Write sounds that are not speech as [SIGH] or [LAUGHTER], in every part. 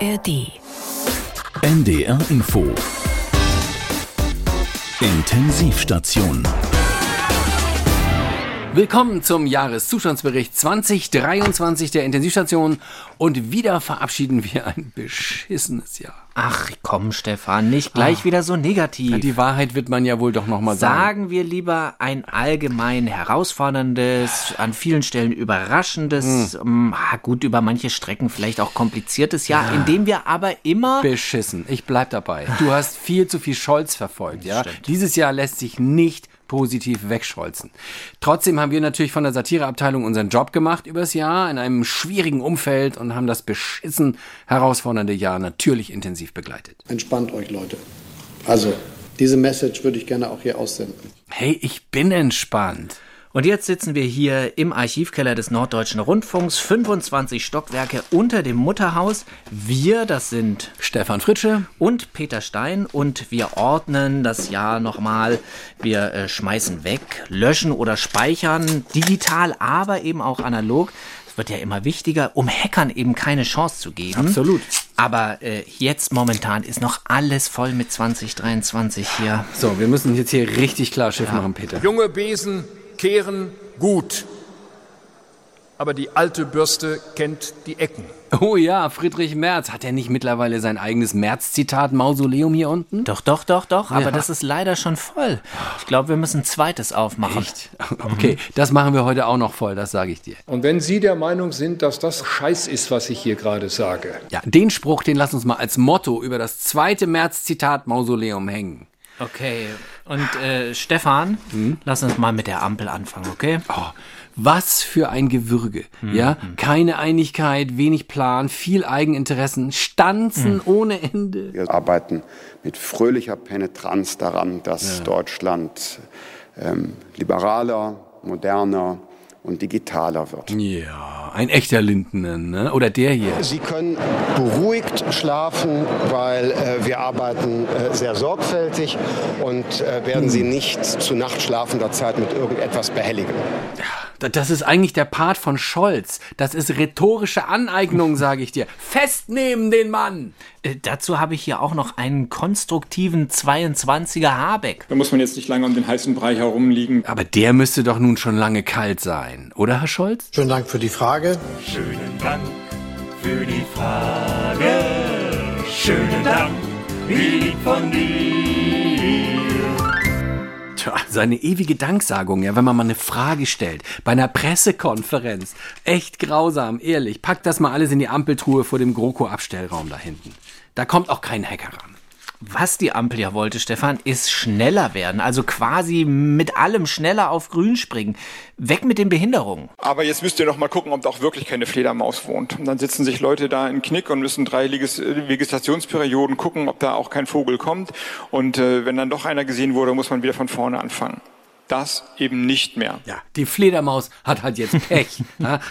ARD. NDR Info. Intensivstation. Willkommen zum Jahreszustandsbericht 2023 der Intensivstation und wieder verabschieden wir ein beschissenes Jahr. Ach komm, Stefan, nicht gleich Ach. wieder so negativ. Ja, die Wahrheit wird man ja wohl doch nochmal sagen. Sagen wir lieber ein allgemein herausforderndes, an vielen Stellen überraschendes, hm. mh, gut über manche Strecken vielleicht auch kompliziertes Jahr, ja. in dem wir aber immer. Beschissen, ich bleib dabei. Du hast viel zu viel Scholz verfolgt, ja? Stimmt. Dieses Jahr lässt sich nicht positiv wegscholzen. Trotzdem haben wir natürlich von der Satireabteilung unseren Job gemacht übers Jahr in einem schwierigen Umfeld und haben das beschissen herausfordernde Jahr natürlich intensiv begleitet. Entspannt euch, Leute. Also, diese Message würde ich gerne auch hier aussenden. Hey, ich bin entspannt. Und jetzt sitzen wir hier im Archivkeller des Norddeutschen Rundfunks, 25 Stockwerke unter dem Mutterhaus. Wir, das sind Stefan Fritsche und Peter Stein und wir ordnen das Jahr nochmal. Wir äh, schmeißen weg, löschen oder speichern, digital, aber eben auch analog wird ja immer wichtiger, um Hackern eben keine Chance zu geben. Absolut. Aber äh, jetzt momentan ist noch alles voll mit 2023 hier. So, wir müssen jetzt hier richtig klar Schiff ja. machen, Peter. Junge Besen kehren gut. Aber die alte Bürste kennt die Ecken. Oh ja, Friedrich Merz. Hat er nicht mittlerweile sein eigenes Merz-Zitat-Mausoleum hier unten? Doch, doch, doch, doch. Ja. Aber das ist leider schon voll. Ich glaube, wir müssen ein zweites aufmachen. Echt? Okay, das machen wir heute auch noch voll, das sage ich dir. Und wenn Sie der Meinung sind, dass das Scheiß ist, was ich hier gerade sage. Ja, den Spruch, den lass uns mal als Motto über das zweite Merz-Zitat-Mausoleum hängen. Okay, und äh, Stefan, hm? lass uns mal mit der Ampel anfangen, okay? Oh, was für ein Gewürge, hm, ja? Hm. Keine Einigkeit, wenig Plan, viel Eigeninteressen, Stanzen hm. ohne Ende. Wir arbeiten mit fröhlicher Penetranz daran, dass ja. Deutschland ähm, liberaler, moderner, und digitaler wird. Ja, ein echter Lindenen, ne? oder der hier. Sie können beruhigt schlafen, weil äh, wir arbeiten äh, sehr sorgfältig und äh, werden hm. Sie nicht zu nachtschlafender Zeit mit irgendetwas behelligen. Ja. Das ist eigentlich der Part von Scholz. Das ist rhetorische Aneignung, [LAUGHS] sage ich dir. Festnehmen den Mann! Äh, dazu habe ich hier auch noch einen konstruktiven 22er Habeck. Da muss man jetzt nicht lange um den heißen Brei herumliegen. Aber der müsste doch nun schon lange kalt sein, oder Herr Scholz? Schönen Dank für die Frage. Schönen Dank für die Frage. Schönen Dank, wie lieb von dir. Tja, seine ewige Danksagung, ja, wenn man mal eine Frage stellt, bei einer Pressekonferenz. Echt grausam, ehrlich. Packt das mal alles in die Ampeltruhe vor dem GroKo-Abstellraum da hinten. Da kommt auch kein Hacker ran. Was die Ampel ja wollte, Stefan, ist schneller werden. Also quasi mit allem schneller auf Grün springen. Weg mit den Behinderungen. Aber jetzt müsst ihr noch mal gucken, ob da auch wirklich keine Fledermaus wohnt. Und dann sitzen sich Leute da in Knick und müssen drei äh, Vegetationsperioden gucken, ob da auch kein Vogel kommt. Und äh, wenn dann doch einer gesehen wurde, muss man wieder von vorne anfangen das eben nicht mehr. Ja, die Fledermaus hat halt jetzt [LAUGHS] Pech.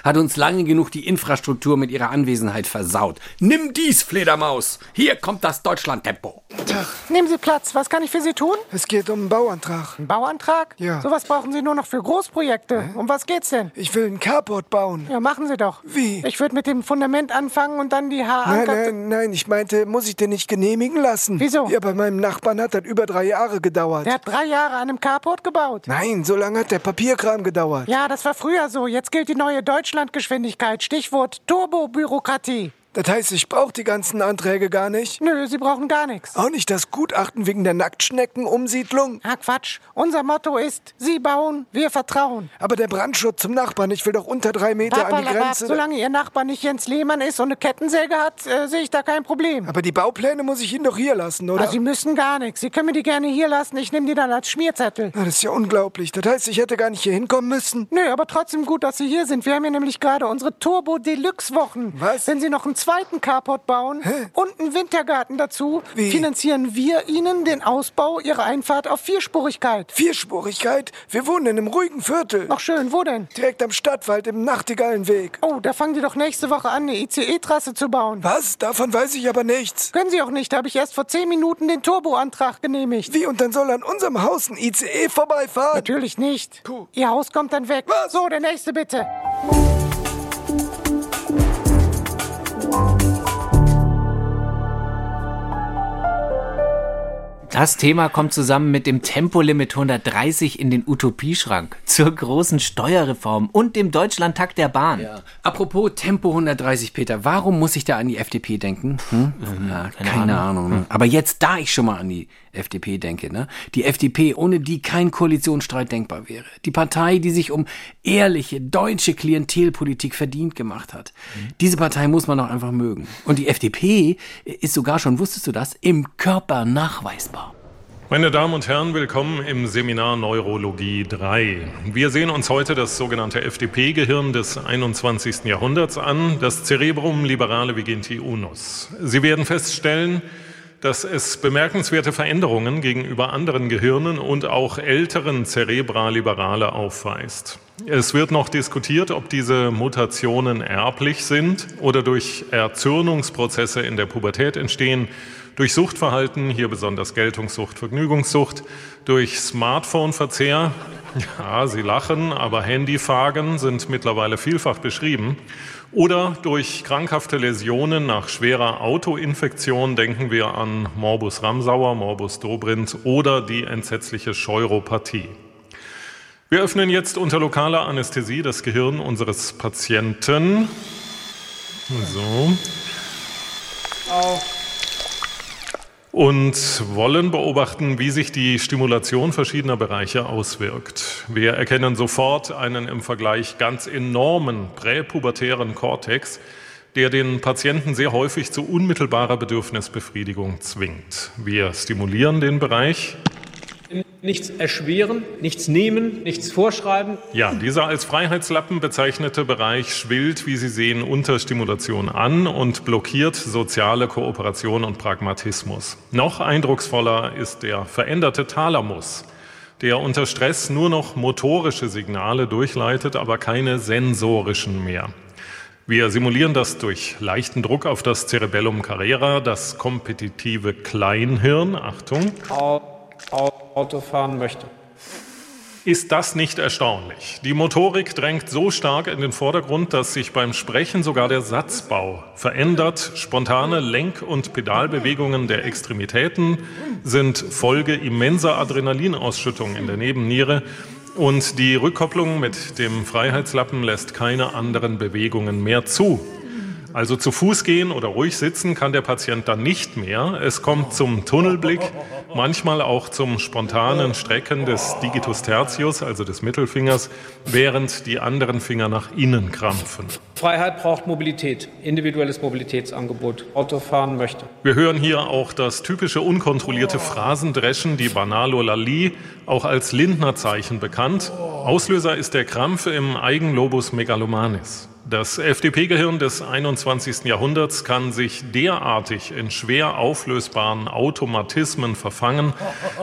hat uns lange genug die Infrastruktur mit ihrer Anwesenheit versaut. Nimm dies, Fledermaus! Hier kommt das Deutschland-Tempo. Nehmen Sie Platz. Was kann ich für Sie tun? Es geht um einen Bauantrag. Ein Bauantrag? Ja. Sowas brauchen Sie nur noch für Großprojekte. Hä? Um was geht's denn? Ich will einen Carport bauen. Ja, machen Sie doch. Wie? Ich würde mit dem Fundament anfangen und dann die Haaranker... Nein, nein, nein. Ich meinte, muss ich den nicht genehmigen lassen? Wieso? Ja, bei meinem Nachbarn hat das über drei Jahre gedauert. Der hat drei Jahre an einem Carport gebaut. Nein, so lange hat der Papierkram gedauert. Ja, das war früher so. Jetzt gilt die neue Deutschlandgeschwindigkeit. Stichwort Turbobürokratie. Das heißt, ich brauche die ganzen Anträge gar nicht. Nö, Sie brauchen gar nichts. Auch nicht das Gutachten wegen der Nacktschneckenumsiedlung. Ah, Quatsch. Unser Motto ist, Sie bauen, wir vertrauen. Aber der Brandschutz zum Nachbarn, ich will doch unter drei Meter Papa, an die Grenze. Solange Ihr Nachbar nicht Jens Lehmann ist und eine Kettensäge hat, äh, sehe ich da kein Problem. Aber die Baupläne muss ich Ihnen doch hier lassen, oder? Aber Sie müssen gar nichts. Sie können mir die gerne hier lassen. Ich nehme die dann als Schmierzettel. Na, das ist ja unglaublich. Das heißt, ich hätte gar nicht hier hinkommen müssen. Nö, aber trotzdem gut, dass Sie hier sind. Wir haben ja nämlich gerade unsere Turbo-Deluxe-Wochen. Was? Wenn Sie noch einen zweiten Carport bauen Hä? und einen Wintergarten dazu, Wie? finanzieren wir Ihnen den Ausbau Ihrer Einfahrt auf Vierspurigkeit. Vierspurigkeit? Wir wohnen in einem ruhigen Viertel. Ach schön, wo denn? Direkt am Stadtwald im Nachtigallenweg. Oh, da fangen die doch nächste Woche an, eine ICE-Trasse zu bauen. Was? Davon weiß ich aber nichts. Können Sie auch nicht, da habe ich erst vor zehn Minuten den Turbo-Antrag genehmigt. Wie, und dann soll an unserem Haus ein ICE vorbeifahren? Natürlich nicht. Puh. Ihr Haus kommt dann weg. Was? So, der nächste bitte. Musik Das Thema kommt zusammen mit dem Tempolimit 130 in den Utopieschrank, zur großen Steuerreform und dem Deutschlandtakt der Bahn. Ja. Apropos Tempo 130, Peter, warum muss ich da an die FDP denken? Hm? Ja, keine, keine Ahnung. ne? Aber jetzt, da ich schon mal an die FDP denke, ne? Die FDP, ohne die kein Koalitionsstreit denkbar wäre. Die Partei, die sich um ehrliche deutsche Klientelpolitik verdient gemacht hat. Diese Partei muss man doch einfach mögen. Und die FDP ist sogar schon, wusstest du das, im Körper nachweisbar. Meine Damen und Herren, willkommen im Seminar Neurologie 3. Wir sehen uns heute das sogenannte FDP-Gehirn des 21. Jahrhunderts an, das Cerebrum liberale vigenti unus. Sie werden feststellen, dass es bemerkenswerte Veränderungen gegenüber anderen Gehirnen und auch älteren Cerebra-Liberale aufweist. Es wird noch diskutiert, ob diese Mutationen erblich sind oder durch Erzürnungsprozesse in der Pubertät entstehen, durch Suchtverhalten, hier besonders Geltungssucht, Vergnügungssucht, durch Smartphone-Verzehr, ja, Sie lachen, aber Handyphagen sind mittlerweile vielfach beschrieben, oder durch krankhafte Läsionen nach schwerer Autoinfektion, denken wir an Morbus Ramsauer, Morbus Dobrindt oder die entsetzliche Scheuropathie. Wir öffnen jetzt unter lokaler Anästhesie das Gehirn unseres Patienten. So. Und wollen beobachten, wie sich die Stimulation verschiedener Bereiche auswirkt. Wir erkennen sofort einen im Vergleich ganz enormen präpubertären Kortex, der den Patienten sehr häufig zu unmittelbarer Bedürfnisbefriedigung zwingt. Wir stimulieren den Bereich Nichts erschweren, nichts nehmen, nichts vorschreiben. Ja, dieser als Freiheitslappen bezeichnete Bereich schwillt, wie Sie sehen, unter Stimulation an und blockiert soziale Kooperation und Pragmatismus. Noch eindrucksvoller ist der veränderte Thalamus, der unter Stress nur noch motorische Signale durchleitet, aber keine sensorischen mehr. Wir simulieren das durch leichten Druck auf das Cerebellum carrera, das kompetitive Kleinhirn. Achtung. Auto fahren möchte. Ist das nicht erstaunlich? Die Motorik drängt so stark in den Vordergrund, dass sich beim Sprechen sogar der Satzbau verändert. Spontane Lenk- und Pedalbewegungen der Extremitäten sind Folge immenser Adrenalinausschüttung in der Nebenniere. Und die Rückkopplung mit dem Freiheitslappen lässt keine anderen Bewegungen mehr zu. Also zu Fuß gehen oder ruhig sitzen kann der Patient dann nicht mehr. Es kommt zum Tunnelblick, manchmal auch zum spontanen Strecken des Digitus tertius, also des Mittelfingers, während die anderen Finger nach innen krampfen. Freiheit braucht Mobilität, individuelles Mobilitätsangebot. Auto fahren möchte. Wir hören hier auch das typische unkontrollierte Phrasendreschen, die Banalolalie, auch als Lindner-Zeichen bekannt. Auslöser ist der Krampf im Eigenlobus megalomanis. Das FDP-Gehirn des 21. Jahrhunderts kann sich derartig in schwer auflösbaren Automatismen verfangen,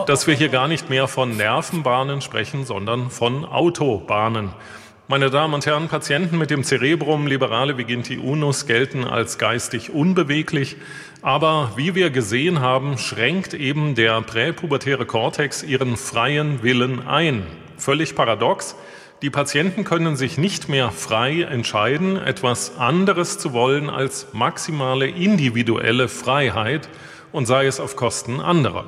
dass wir hier gar nicht mehr von Nervenbahnen sprechen, sondern von Autobahnen. Meine Damen und Herren, Patienten mit dem Cerebrum liberale Viginti unus gelten als geistig unbeweglich, aber wie wir gesehen haben, schränkt eben der präpubertäre Kortex ihren freien Willen ein. Völlig paradox. Die Patienten können sich nicht mehr frei entscheiden, etwas anderes zu wollen als maximale individuelle Freiheit und sei es auf Kosten anderer.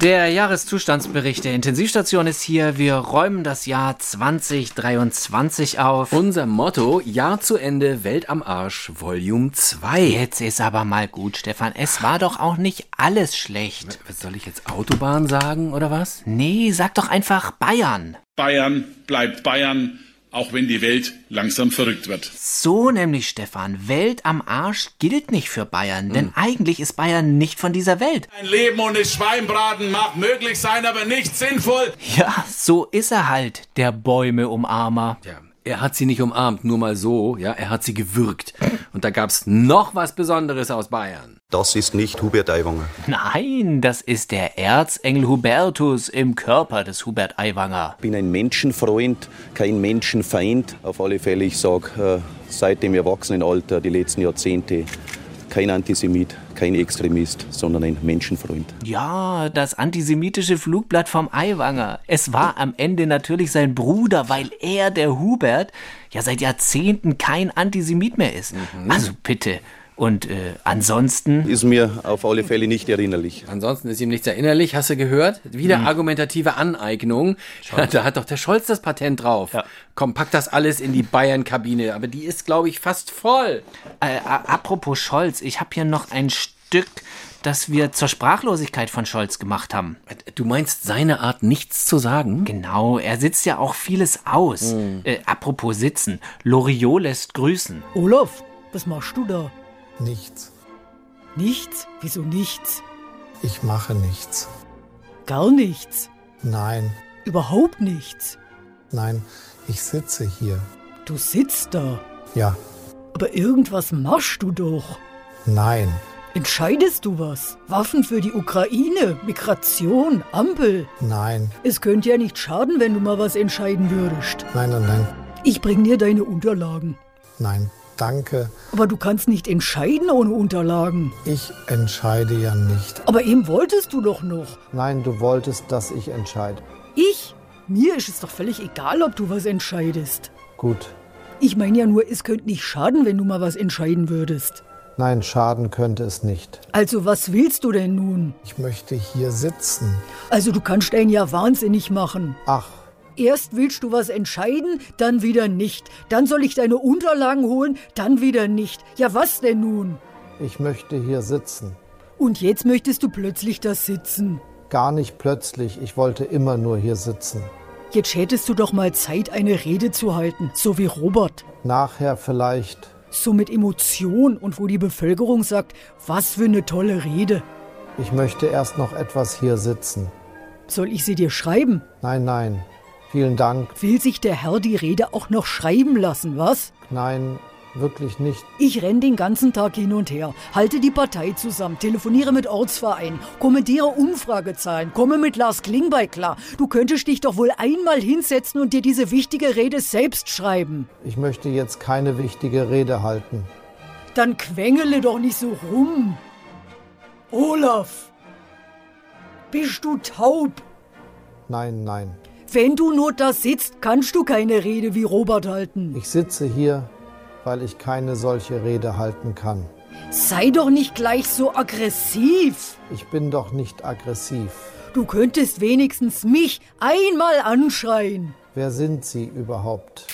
Der Jahreszustandsbericht der Intensivstation ist hier. Wir räumen das Jahr 2023 auf. Unser Motto, Jahr zu Ende, Welt am Arsch, Volume 2. Jetzt ist aber mal gut, Stefan. Es war doch auch nicht alles schlecht. Was soll ich jetzt Autobahn sagen oder was? Nee, sag doch einfach Bayern. Bayern bleibt Bayern, auch wenn die Welt langsam verrückt wird. So nämlich, Stefan. Welt am Arsch gilt nicht für Bayern, denn eigentlich ist Bayern nicht von dieser Welt. Ein Leben ohne Schweinbraten mag möglich sein, aber nicht sinnvoll. Ja, so ist er halt, der Bäume-Umarmer. Ja. Er hat sie nicht umarmt, nur mal so, ja, er hat sie gewürgt. Und da gab's noch was Besonderes aus Bayern. Das ist nicht Hubert Aiwanger. Nein, das ist der Erzengel Hubertus im Körper des Hubert Aiwanger. Ich bin ein Menschenfreund, kein Menschenfeind. Auf alle Fälle, ich sage, seit dem Erwachsenenalter, die letzten Jahrzehnte, kein Antisemit, kein Extremist, sondern ein Menschenfreund. Ja, das antisemitische Flugblatt vom Aiwanger. Es war am Ende natürlich sein Bruder, weil er, der Hubert, ja seit Jahrzehnten kein Antisemit mehr ist. Also bitte. Und äh, ansonsten. Ist mir auf alle Fälle nicht erinnerlich. Ansonsten ist ihm nichts erinnerlich, hast du gehört? Wieder Hm. argumentative Aneignung. [LAUGHS] Da hat doch der Scholz das Patent drauf. Komm, pack das alles in die Bayern-Kabine. Aber die ist, glaube ich, fast voll. Äh, apropos Scholz, ich habe hier noch ein Stück, das wir zur Sprachlosigkeit von Scholz gemacht haben. Du meinst seine Art, nichts zu sagen? Genau, er sitzt ja auch vieles aus. Äh, apropos sitzen, Loriot lässt grüßen. Olaf, was machst du da? Nichts. Nichts? Wieso nichts? Ich mache nichts. Gar nichts. Nein, Überhaupt nichts. nein, ich sitze hier. Du sitzt da. Ja, Aber irgendwas machst du doch. nein, Entscheidest du was? Waffen für die Ukraine, Migration, Ampel. nein, Es könnte ja nicht schaden, wenn du mal was entscheiden würdest. nein, nein, nein, Ich bring dir deine Unterlagen. nein, danke. Aber du kannst nicht entscheiden ohne Unterlagen. Ich entscheide ja nicht. Aber eben wolltest du doch noch. Nein, du wolltest, dass ich entscheide. Ich? Mir ist es doch völlig egal, ob du was entscheidest. Gut. Ich meine ja nur, es könnte nicht schaden, wenn du mal was entscheiden würdest. Nein, schaden könnte es nicht. Also was willst du denn nun? Ich möchte hier sitzen. Also du kannst einen ja wahnsinnig machen. Ach, Erst willst du was entscheiden, dann wieder nicht. Dann soll ich deine Unterlagen holen, dann wieder nicht. Ja, was denn nun? ich möchte hier sitzen. Und jetzt möchtest du plötzlich da sitzen. Gar nicht plötzlich, ich wollte immer nur hier sitzen. Jetzt hättest du doch mal Zeit, eine Rede zu halten, so wie Robert. Nachher vielleicht. So mit Emotion und wo die Bevölkerung sagt, was für eine tolle Rede. Ich möchte erst noch etwas hier sitzen. Soll ich sie dir schreiben? Nein, nein. Vielen Dank. Will sich der Herr die Rede auch noch schreiben lassen, was? Nein, wirklich nicht. Ich renn den ganzen Tag hin und her, halte die Partei zusammen, telefoniere mit Ortsvereinen, kommentiere Umfragezahlen, komme mit Lars Klingbeil klar. Du könntest dich doch wohl einmal hinsetzen und dir diese wichtige Rede selbst schreiben. Ich möchte jetzt keine wichtige Rede halten. Dann quengele doch nicht so rum. Olaf, bist du taub? Nein, nein. Wenn du nur da sitzt, kannst du keine Rede wie Robert halten. Ich sitze hier, weil ich keine solche Rede halten kann. Sei doch nicht gleich so aggressiv. Ich bin doch nicht aggressiv. Du könntest wenigstens mich einmal anschreien. Wer sind Sie überhaupt?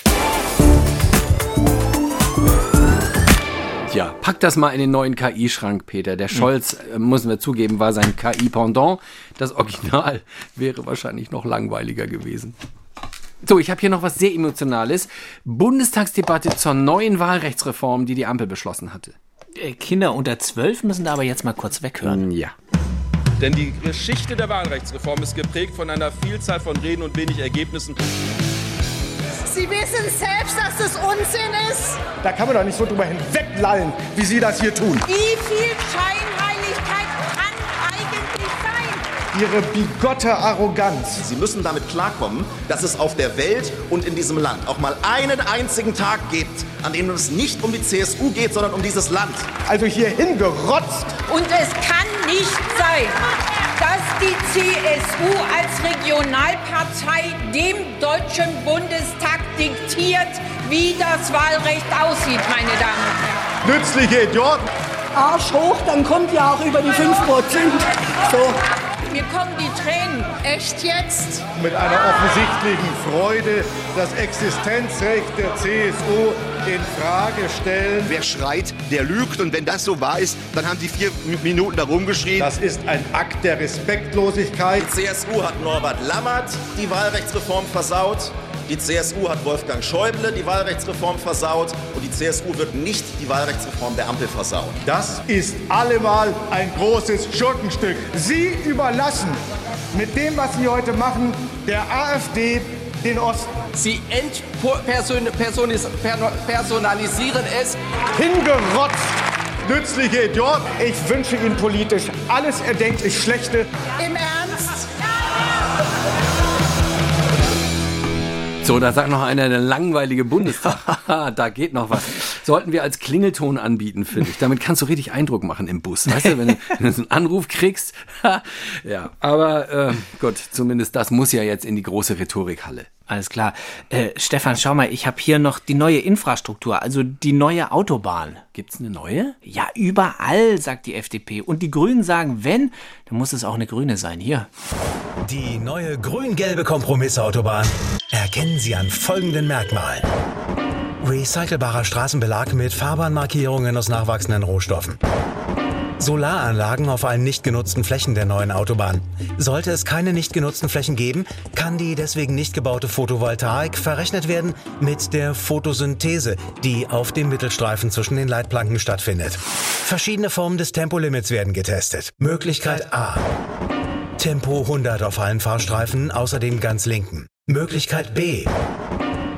Tja, pack das mal in den neuen KI-Schrank, Peter. Der Scholz, äh, müssen wir zugeben, war sein KI-Pendant. Das Original wäre wahrscheinlich noch langweiliger gewesen. So, ich habe hier noch was sehr Emotionales. Bundestagsdebatte zur neuen Wahlrechtsreform, die die Ampel beschlossen hatte. Äh, Kinder unter zwölf müssen da aber jetzt mal kurz weghören. Ja. Denn die Geschichte der Wahlrechtsreform ist geprägt von einer Vielzahl von Reden und wenig Ergebnissen. Sie wissen selbst, dass das Unsinn ist. Da kann man doch nicht so drüber hinweglallen, wie Sie das hier tun. Wie viel Scheinheiligkeit kann eigentlich sein? Ihre bigotte Arroganz. Sie müssen damit klarkommen, dass es auf der Welt und in diesem Land auch mal einen einzigen Tag gibt, an dem es nicht um die CSU geht, sondern um dieses Land. Also hier hingerotzt. Und es kann nicht sein, dass die CSU als Regionalpartei dem Deutschen Bundestag diktiert, wie das Wahlrecht aussieht, meine Damen und Herren. Nützliche Idioten. Arsch hoch, dann kommt ja auch über die 5%. So. Mir kommen die Tränen. Echt jetzt? Mit einer offensichtlichen Freude das Existenzrecht der CSU in Frage stellen. Wer schreit, der lügt. Und wenn das so wahr ist, dann haben Sie vier Minuten da rumgeschrien. Das ist ein Akt der Respektlosigkeit. Die CSU hat Norbert Lammert die Wahlrechtsreform versaut. Die CSU hat Wolfgang Schäuble die Wahlrechtsreform versaut. Und die CSU wird nicht die Wahlrechtsreform der Ampel versauen. Das ist allemal ein großes Schurkenstück. Sie überlassen mit dem, was Sie heute machen, der AfD den Osten. Sie entpersonalisieren es. Hingerotzt. Nützliche Idioten. Ich wünsche Ihnen politisch alles erdenklich Schlechte. Im Ernst? So, da sagt noch einer, der langweilige Bundestag. Haha, [LAUGHS] da geht noch was. Sollten wir als Klingelton anbieten, finde ich. Damit kannst du richtig Eindruck machen im Bus. Weißt du, wenn du, wenn du so einen Anruf kriegst. [LAUGHS] ja, aber äh, gut, zumindest das muss ja jetzt in die große Rhetorikhalle. Alles klar. Äh, Stefan, schau mal, ich habe hier noch die neue Infrastruktur, also die neue Autobahn. Gibt's eine neue? Ja, überall, sagt die FDP. Und die Grünen sagen, wenn, dann muss es auch eine grüne sein. Hier. Die neue grün-gelbe Kompromissautobahn erkennen Sie an folgenden Merkmalen. Recycelbarer Straßenbelag mit Fahrbahnmarkierungen aus nachwachsenden Rohstoffen. Solaranlagen auf allen nicht genutzten Flächen der neuen Autobahn. Sollte es keine nicht genutzten Flächen geben, kann die deswegen nicht gebaute Photovoltaik verrechnet werden mit der Photosynthese, die auf dem Mittelstreifen zwischen den Leitplanken stattfindet. Verschiedene Formen des Tempolimits werden getestet. Möglichkeit A. Tempo 100 auf allen Fahrstreifen, außer dem ganz linken. Möglichkeit B.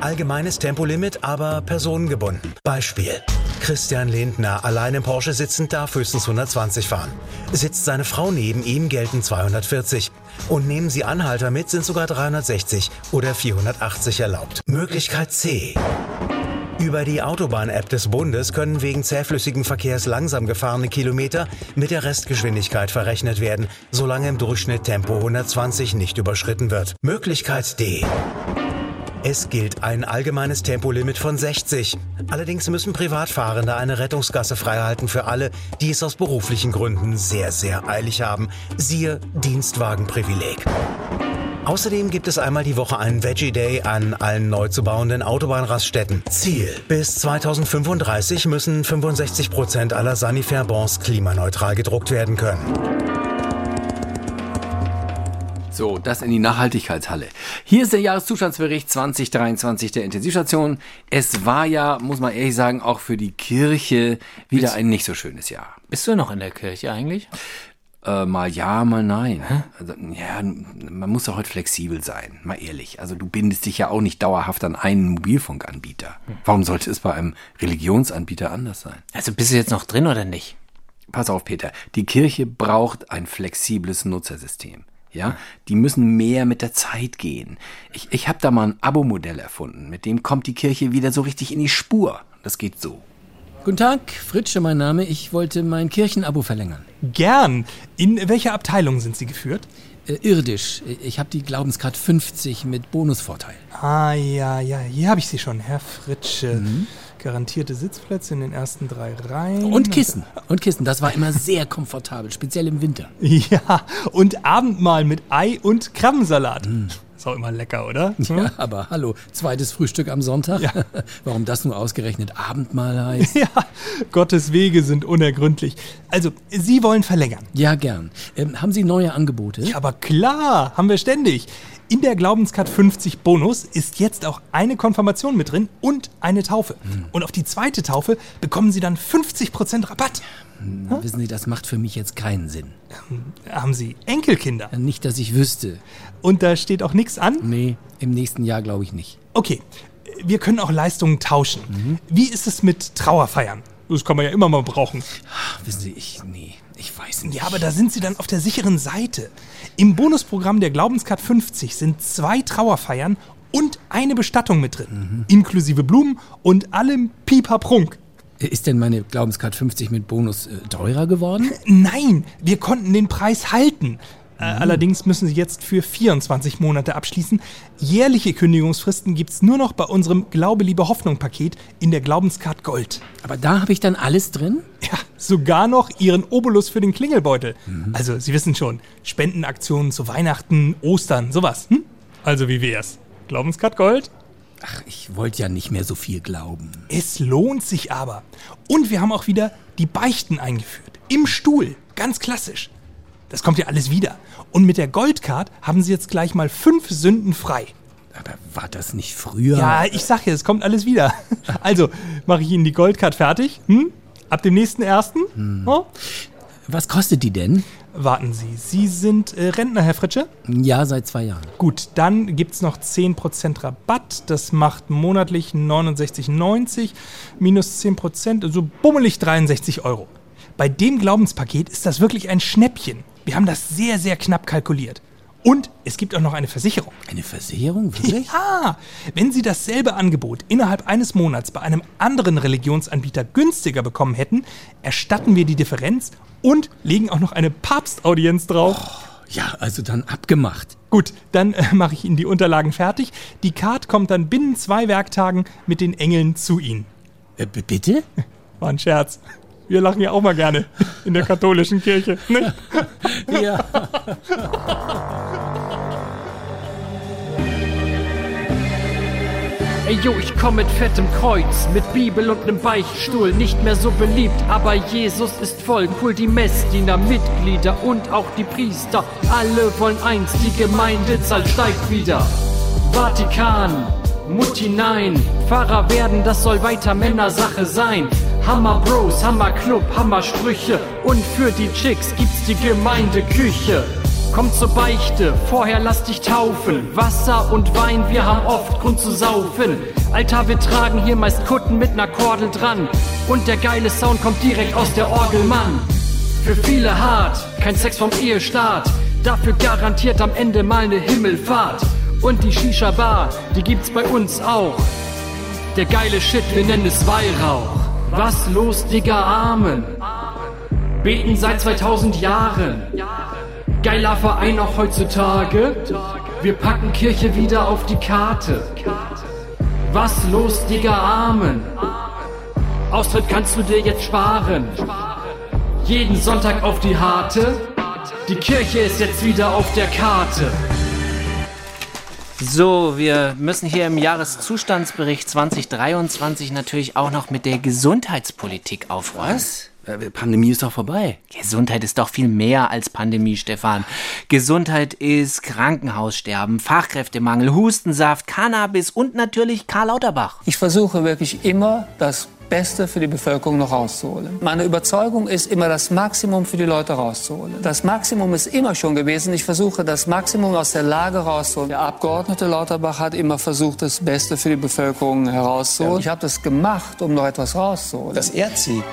Allgemeines Tempolimit, aber personengebunden. Beispiel. Christian Lindner, allein im Porsche sitzend, darf höchstens 120 fahren. Sitzt seine Frau neben ihm, gelten 240. Und nehmen Sie Anhalter mit, sind sogar 360 oder 480 erlaubt. Möglichkeit C. Über die Autobahn-App des Bundes können wegen zähflüssigen Verkehrs langsam gefahrene Kilometer mit der Restgeschwindigkeit verrechnet werden, solange im Durchschnitt Tempo 120 nicht überschritten wird. Möglichkeit D. Es gilt ein allgemeines Tempolimit von 60. Allerdings müssen Privatfahrende eine Rettungsgasse freihalten für alle, die es aus beruflichen Gründen sehr, sehr eilig haben. Siehe Dienstwagenprivileg. Außerdem gibt es einmal die Woche einen Veggie Day an allen neu zu bauenden Autobahnraststätten. Ziel. Bis 2035 müssen 65 Prozent aller Sanifair-Bons klimaneutral gedruckt werden können. So, das in die Nachhaltigkeitshalle. Hier ist der Jahreszustandsbericht 2023 der Intensivstation. Es war ja, muss man ehrlich sagen, auch für die Kirche wieder ein nicht so schönes Jahr. Bist du noch in der Kirche eigentlich? Äh, mal ja, mal nein. Also, ja, man muss doch heute flexibel sein, mal ehrlich. Also du bindest dich ja auch nicht dauerhaft an einen Mobilfunkanbieter. Warum sollte es bei einem Religionsanbieter anders sein? Also bist du jetzt noch drin oder nicht? Pass auf, Peter. Die Kirche braucht ein flexibles Nutzersystem. Ja, die müssen mehr mit der Zeit gehen. Ich, ich habe da mal ein Abo-Modell erfunden, mit dem kommt die Kirche wieder so richtig in die Spur. Das geht so. Guten Tag, Fritsche mein Name. Ich wollte mein Kirchenabo verlängern. Gern. In welcher Abteilung sind Sie geführt? Äh, irdisch. Ich habe die Glaubenskarte 50 mit Bonusvorteil. Ah, ja, ja. Hier habe ich Sie schon, Herr Fritsche. Garantierte Sitzplätze in den ersten drei Reihen. Und Kissen. Und Kissen. Das war immer sehr komfortabel, speziell im Winter. [LAUGHS] Ja, und Abendmahl mit Ei und Krabbensalat. Ist auch immer lecker, oder? [LAUGHS] Ja, aber hallo, zweites Frühstück am Sonntag? [LAUGHS] Warum das nur ausgerechnet Abendmahl heißt? Ja, Gottes Wege sind unergründlich. Also, Sie wollen verlängern. Ja, gern. Ähm, haben Sie neue Angebote? Ja, aber klar, haben wir ständig. In der Glaubenskarte 50 Bonus ist jetzt auch eine Konfirmation mit drin und eine Taufe. Und auf die zweite Taufe bekommen Sie dann 50% Rabatt. Hm, Wissen Sie, das macht für mich jetzt keinen Sinn. Haben Sie Enkelkinder? Nicht, dass ich wüsste. Und da steht auch nichts an? Nee, im nächsten Jahr glaube ich nicht. Okay, wir können auch Leistungen tauschen. Wie ist es mit Trauerfeiern? Das kann man ja immer mal brauchen. Wissen Sie, ich, nee, ich weiß nicht. Ja, aber da sind Sie dann auf der sicheren Seite. Im Bonusprogramm der Glaubenskarte 50 sind zwei Trauerfeiern und eine Bestattung mit drin. Inklusive Blumen und allem Pipaprunk. Ist denn meine Glaubenskarte 50 mit Bonus äh, teurer geworden? [LAUGHS] Nein, wir konnten den Preis halten. Äh, allerdings müssen Sie jetzt für 24 Monate abschließen. Jährliche Kündigungsfristen gibt es nur noch bei unserem Glaube, Liebe, Hoffnung-Paket in der Glaubenskarte Gold. Aber da habe ich dann alles drin? Ja, sogar noch Ihren Obolus für den Klingelbeutel. Also, Sie wissen schon, Spendenaktionen zu Weihnachten, Ostern, sowas. Hm? Also, wie wär's? Glaubenskarte Gold? Ach, ich wollte ja nicht mehr so viel glauben. Es lohnt sich aber. Und wir haben auch wieder die Beichten eingeführt. Im Stuhl. Ganz klassisch. Das kommt ja alles wieder. Und mit der Goldcard haben Sie jetzt gleich mal fünf Sünden frei. Aber war das nicht früher? Ja, ich sag ja, es kommt alles wieder. [LAUGHS] Also, mache ich Ihnen die Goldcard fertig. Hm? Ab dem nächsten ersten. Oh? Was kostet die denn? Warten Sie, Sie sind äh, Rentner, Herr Fritsche? Ja, seit zwei Jahren. Gut, dann gibt es noch 10% Rabatt. Das macht monatlich 69,90 minus 10%, also bummelig 63 Euro. Bei dem Glaubenspaket ist das wirklich ein Schnäppchen. Wir haben das sehr, sehr knapp kalkuliert. Und es gibt auch noch eine Versicherung. Eine Versicherung? Wirklich? Ja, wenn Sie dasselbe Angebot innerhalb eines Monats bei einem anderen Religionsanbieter günstiger bekommen hätten, erstatten wir die Differenz und legen auch noch eine Papstaudienz drauf. Ja, also dann abgemacht. Gut, dann äh, mache ich Ihnen die Unterlagen fertig. Die Card kommt dann binnen zwei Werktagen mit den Engeln zu Ihnen. Äh, bitte? War ein Scherz. Wir lachen ja auch mal gerne in der katholischen Kirche. Nicht? [LAUGHS] Ja. Ey yo, ich komm mit fettem Kreuz, mit Bibel und nem Beichtstuhl, nicht mehr so beliebt, aber Jesus ist voll cool. Die Messdiener, Mitglieder und auch die Priester, alle wollen eins, die Gemeindezahl steigt wieder. Vatikan, Mutti nein, Pfarrer werden, das soll weiter Männersache sein. Hammer Bros, Hammer Club, Hammer Sprüche und für die Chicks gibt's die Gemeindeküche. Komm zur Beichte, vorher lass dich taufen. Wasser und Wein, wir haben oft Grund zu saufen. Alter, wir tragen hier meist Kutten mit ner Kordel dran. Und der geile Sound kommt direkt aus der Orgel, Mann. Für viele hart, kein Sex vom Ehestart. Dafür garantiert am Ende mal ne Himmelfahrt. Und die Shisha-Bar, die gibt's bei uns auch. Der geile Shit, wir nennen es Weihrauch. Was los, Digga, Amen. Beten seit 2000 Jahren. Geiler Verein auch heutzutage. Wir packen Kirche wieder auf die Karte. Was los, Digga, Amen. Austritt kannst du dir jetzt sparen. Jeden Sonntag auf die Harte. Die Kirche ist jetzt wieder auf der Karte. So, wir müssen hier im Jahreszustandsbericht 2023 natürlich auch noch mit der Gesundheitspolitik aufräumen. Was? Äh, Pandemie ist doch vorbei. Gesundheit ist doch viel mehr als Pandemie, Stefan. Gesundheit ist Krankenhaussterben, Fachkräftemangel, Hustensaft, Cannabis und natürlich Karl Lauterbach. Ich versuche wirklich immer, das Beste für die Bevölkerung noch rauszuholen. Meine Überzeugung ist immer, das Maximum für die Leute rauszuholen. Das Maximum ist immer schon gewesen. Ich versuche, das Maximum aus der Lage rauszuholen. Der Abgeordnete Lauterbach hat immer versucht, das Beste für die Bevölkerung herauszuholen. Ich habe das gemacht, um noch etwas rauszuholen. Das ehrt sie.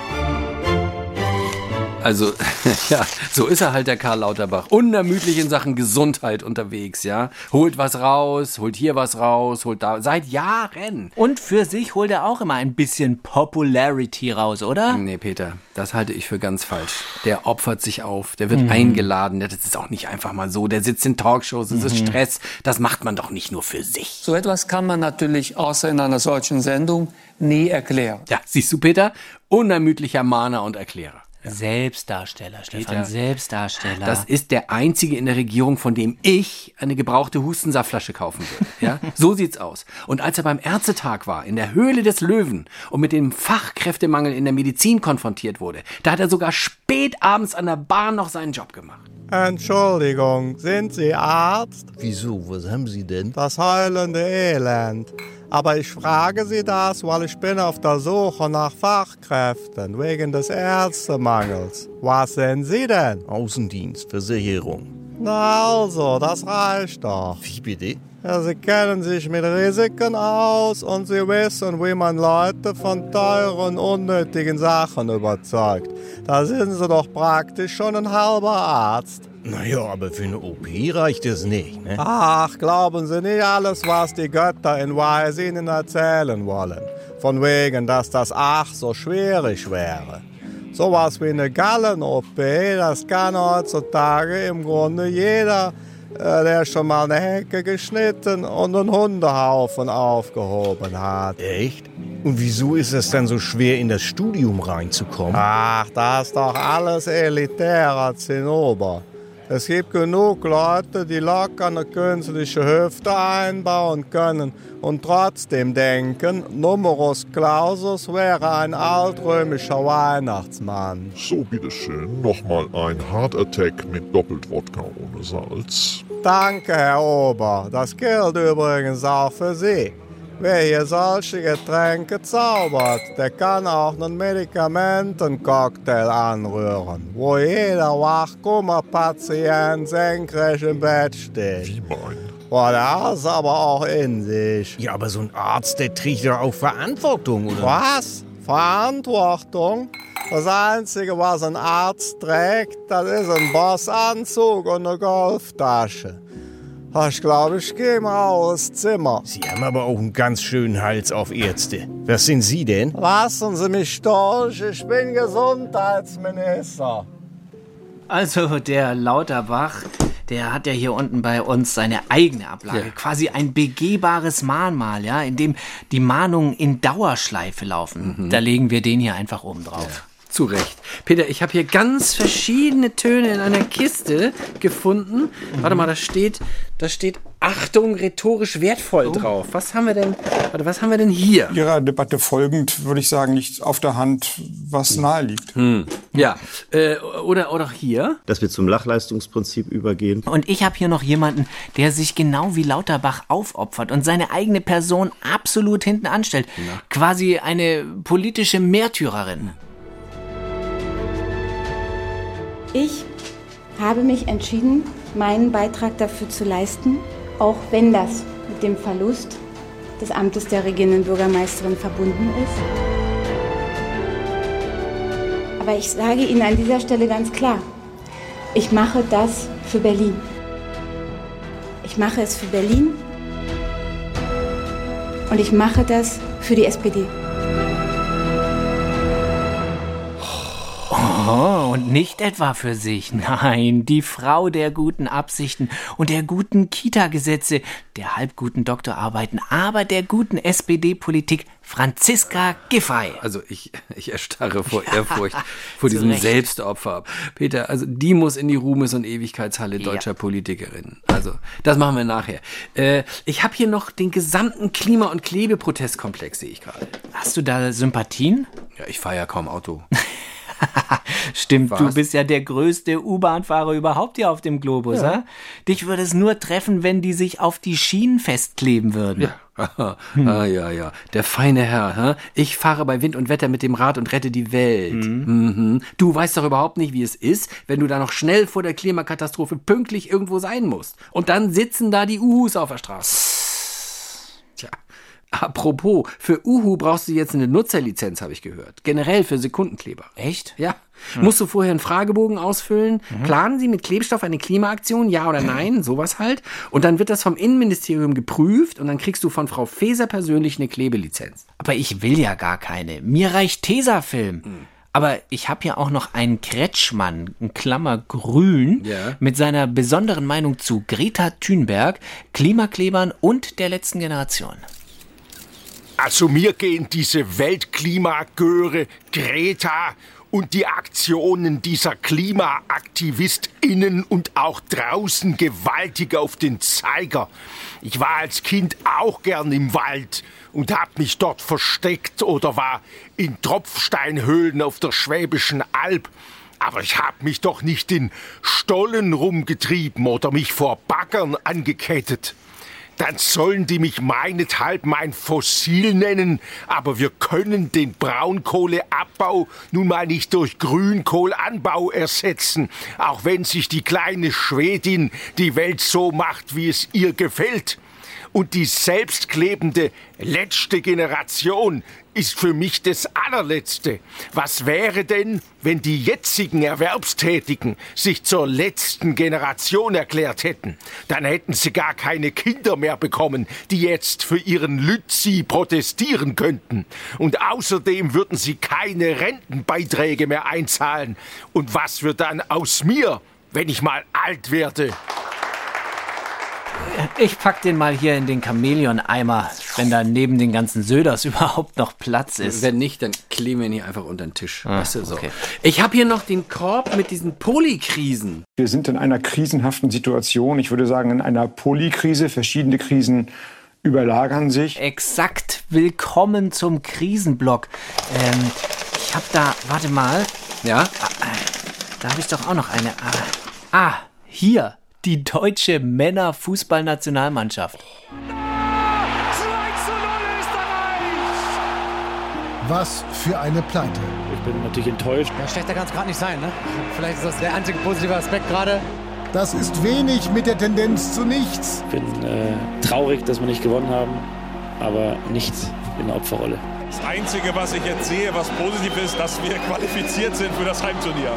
Also, [LAUGHS] ja, so ist er halt, der Karl Lauterbach. Unermüdlich in Sachen Gesundheit unterwegs, ja. Holt was raus, holt hier was raus, holt da, seit Jahren. Und für sich holt er auch immer ein bisschen Popularity raus, oder? Nee, Peter, das halte ich für ganz falsch. Der opfert sich auf, der wird Mhm. eingeladen, das ist auch nicht einfach mal so. Der sitzt in Talkshows, es ist Mhm. Stress. Das macht man doch nicht nur für sich. So etwas kann man natürlich außer in einer solchen Sendung nie erklären. Ja, siehst du, Peter? Unermüdlicher Mahner und Erklärer. Selbstdarsteller, Stefan, Peter, Selbstdarsteller. Das ist der einzige in der Regierung, von dem ich eine gebrauchte Hustensaftflasche kaufen würde. [LAUGHS] Ja? So sieht's aus. Und als er beim Ärztetag war, in der Höhle des Löwen und mit dem Fachkräftemangel in der Medizin konfrontiert wurde, da hat er sogar spät abends an der Bahn noch seinen Job gemacht. Entschuldigung, sind Sie Arzt? Wieso, was haben Sie denn? Das heulende Elend. Aber ich frage Sie das, weil ich bin auf der Suche nach Fachkräften wegen des Ärztemangels. Was sind Sie denn? Außendienst, Versicherung. Na also, das reicht doch. Wie bitte? Ja, Sie kennen sich mit Risiken aus und Sie wissen, wie man Leute von teuren, unnötigen Sachen überzeugt. Da sind Sie doch praktisch schon ein halber Arzt. Naja, aber für eine OP reicht das nicht, ne? Ach, glauben Sie nicht alles, was die Götter in Wise Ihnen erzählen wollen. Von wegen, dass das ach so schwierig wäre. Sowas wie eine Gallen-OP, das kann heutzutage im Grunde jeder, äh, der schon mal eine Hecke geschnitten und einen Hundehaufen aufgehoben hat. Echt? Und wieso ist es denn so schwer, in das Studium reinzukommen? Ach, das ist doch alles elitärer Zinnober. Es gibt genug Leute, die locker eine künstliche Hüfte einbauen können und trotzdem denken, Numerus Clausus wäre ein altrömischer Weihnachtsmann. So, bitteschön, nochmal ein Heart Attack mit Doppeltwodka ohne Salz. Danke, Herr Ober. Das gilt übrigens auch für Sie. Wer hier solche Getränke zaubert, der kann auch einen Medikamentencocktail anrühren, wo jeder Wachkummerpatient senkrecht im Bett steht. Wie mein? Boah, der es aber auch in sich. Ja, aber so ein Arzt, der trägt ja auch Verantwortung, oder? Was? Verantwortung? Das Einzige, was ein Arzt trägt, das ist ein Bossanzug und eine Golftasche. Ich glaube, ich gehe mal aus Zimmer. Sie haben aber auch einen ganz schönen Hals auf Ärzte. Was sind Sie denn? Lassen Sie mich durch, ich bin Gesundheitsminister. Also der Lauterbach, der hat ja hier unten bei uns seine eigene Ablage, Ja. quasi ein begehbares Mahnmal, ja, in dem die Mahnungen in Dauerschleife laufen. Da legen wir den hier einfach oben drauf. Zu Recht. Peter, ich habe hier ganz verschiedene Töne in einer Kiste gefunden. Warte mal, da steht, da steht Achtung, rhetorisch wertvoll drauf. Was haben wir denn, warte, was haben wir denn hier? Ihrer Debatte folgend würde ich sagen, liegt auf der Hand, was nahe liegt. Ja, äh, oder, oder hier? Dass wir zum Lachleistungsprinzip übergehen. Und ich habe hier noch jemanden, der sich genau wie Lauterbach aufopfert und seine eigene Person absolut hinten anstellt. Quasi eine politische Märtyrerin. Ich habe mich entschieden, meinen Beitrag dafür zu leisten, auch wenn das mit dem Verlust des Amtes der regierenden Bürgermeisterin verbunden ist. Aber ich sage Ihnen an dieser Stelle ganz klar, ich mache das für Berlin. Ich mache es für Berlin und ich mache das für die SPD. Oh, und nicht etwa für sich. [LAUGHS] Nein, die Frau der guten Absichten und der guten Kita-Gesetze, der halbguten Doktorarbeiten, aber der guten SPD-Politik, Franziska Giffey. Also ich, ich erstarre vor [LAUGHS] Ehrfurcht vor diesem Recht. Selbstopfer. Peter, also die muss in die Ruhmes- und Ewigkeitshalle deutscher Politikerin. Also das machen wir nachher. Äh, ich habe hier noch den gesamten Klima- und Klebeprotestkomplex, sehe ich gerade. Hast du da Sympathien? Ja, ich fahre ja kaum Auto. [LAUGHS] [LAUGHS] Stimmt, du Was? bist ja der größte U-Bahn-Fahrer überhaupt hier auf dem Globus, Ja. ja. Dich würde es nur treffen, wenn die sich auf die Schienen festkleben würden. Ja. [LAUGHS] ah, ja, ja. Der feine Herr. Hä? Ich fahre bei Wind und Wetter mit dem Rad und rette die Welt. Mhm. Du weißt doch überhaupt nicht, wie es ist, wenn du da noch schnell vor der Klimakatastrophe pünktlich irgendwo sein musst. Und dann sitzen da die Uhus auf der Straße. Apropos, für Uhu brauchst du jetzt eine Nutzerlizenz, habe ich gehört. Generell für Sekundenkleber. Echt? Ja. Musst du vorher einen Fragebogen ausfüllen? Planen Sie mit Klebstoff eine Klimaaktion? Ja oder nein? [CLEARS THROAT] Sowas halt. Und dann wird das vom Innenministerium geprüft und dann kriegst du von Frau Feser persönlich eine Klebelizenz. Aber ich will ja gar keine. Mir reicht Tesafilm. Aber ich habe ja auch noch einen Kretschmann, in Klammer grün, Ja. mit seiner besonderen Meinung zu Greta Thunberg, Klimaklebern und der letzten Generation. Also mir gehen diese Weltklimagöre, Greta und die Aktionen dieser KlimaaktivistInnen und auch draußen gewaltig auf den Zeiger. Ich war als Kind auch gern im Wald und hab mich dort versteckt oder war in Tropfsteinhöhlen auf der Schwäbischen Alb. Aber ich hab mich doch nicht in Stollen rumgetrieben oder mich vor Baggern angekettet. Dann sollen die mich meinethalb mein Fossil nennen, aber wir können den Braunkohleabbau nun mal nicht durch Grünkohlanbau ersetzen, auch wenn sich die kleine Schwedin die Welt so macht, wie es ihr gefällt. Und die selbstklebende letzte Generation ist für mich das allerletzte. Was wäre denn, wenn die jetzigen Erwerbstätigen sich zur letzten Generation erklärt hätten? Dann hätten sie gar keine Kinder mehr bekommen, die jetzt für ihren Lützi protestieren könnten. Und außerdem würden sie keine Rentenbeiträge mehr einzahlen. Und was wird dann aus mir, wenn ich mal alt werde? Ich pack den mal hier in den Chamäleon-Eimer, wenn da neben den ganzen Söders [LAUGHS] überhaupt noch Platz ist. Wenn nicht, dann kleben wir ihn hier einfach unter den Tisch. Ah, weißt du, so. okay. Ich habe hier noch den Korb mit diesen Polykrisen. Wir sind in einer krisenhaften Situation. Ich würde sagen, in einer Polykrise. Verschiedene Krisen überlagern sich. Exakt. Willkommen zum Krisenblock. Ähm, ich hab da, warte mal. Ja? Da habe ich doch auch noch eine. Ah, ah, hier. Die deutsche Männerfußballnationalmannschaft. Was für eine Pleite. Ich bin natürlich enttäuscht. Ja, schlechter kann es gerade nicht sein, ne? Vielleicht ist das der einzige positive Aspekt gerade. Das ist wenig mit der Tendenz zu nichts. Ich bin äh, traurig, dass wir nicht gewonnen haben, aber nicht in der Opferrolle. Das Einzige, was ich jetzt sehe, was positiv ist, dass wir qualifiziert sind für das Heimturnier.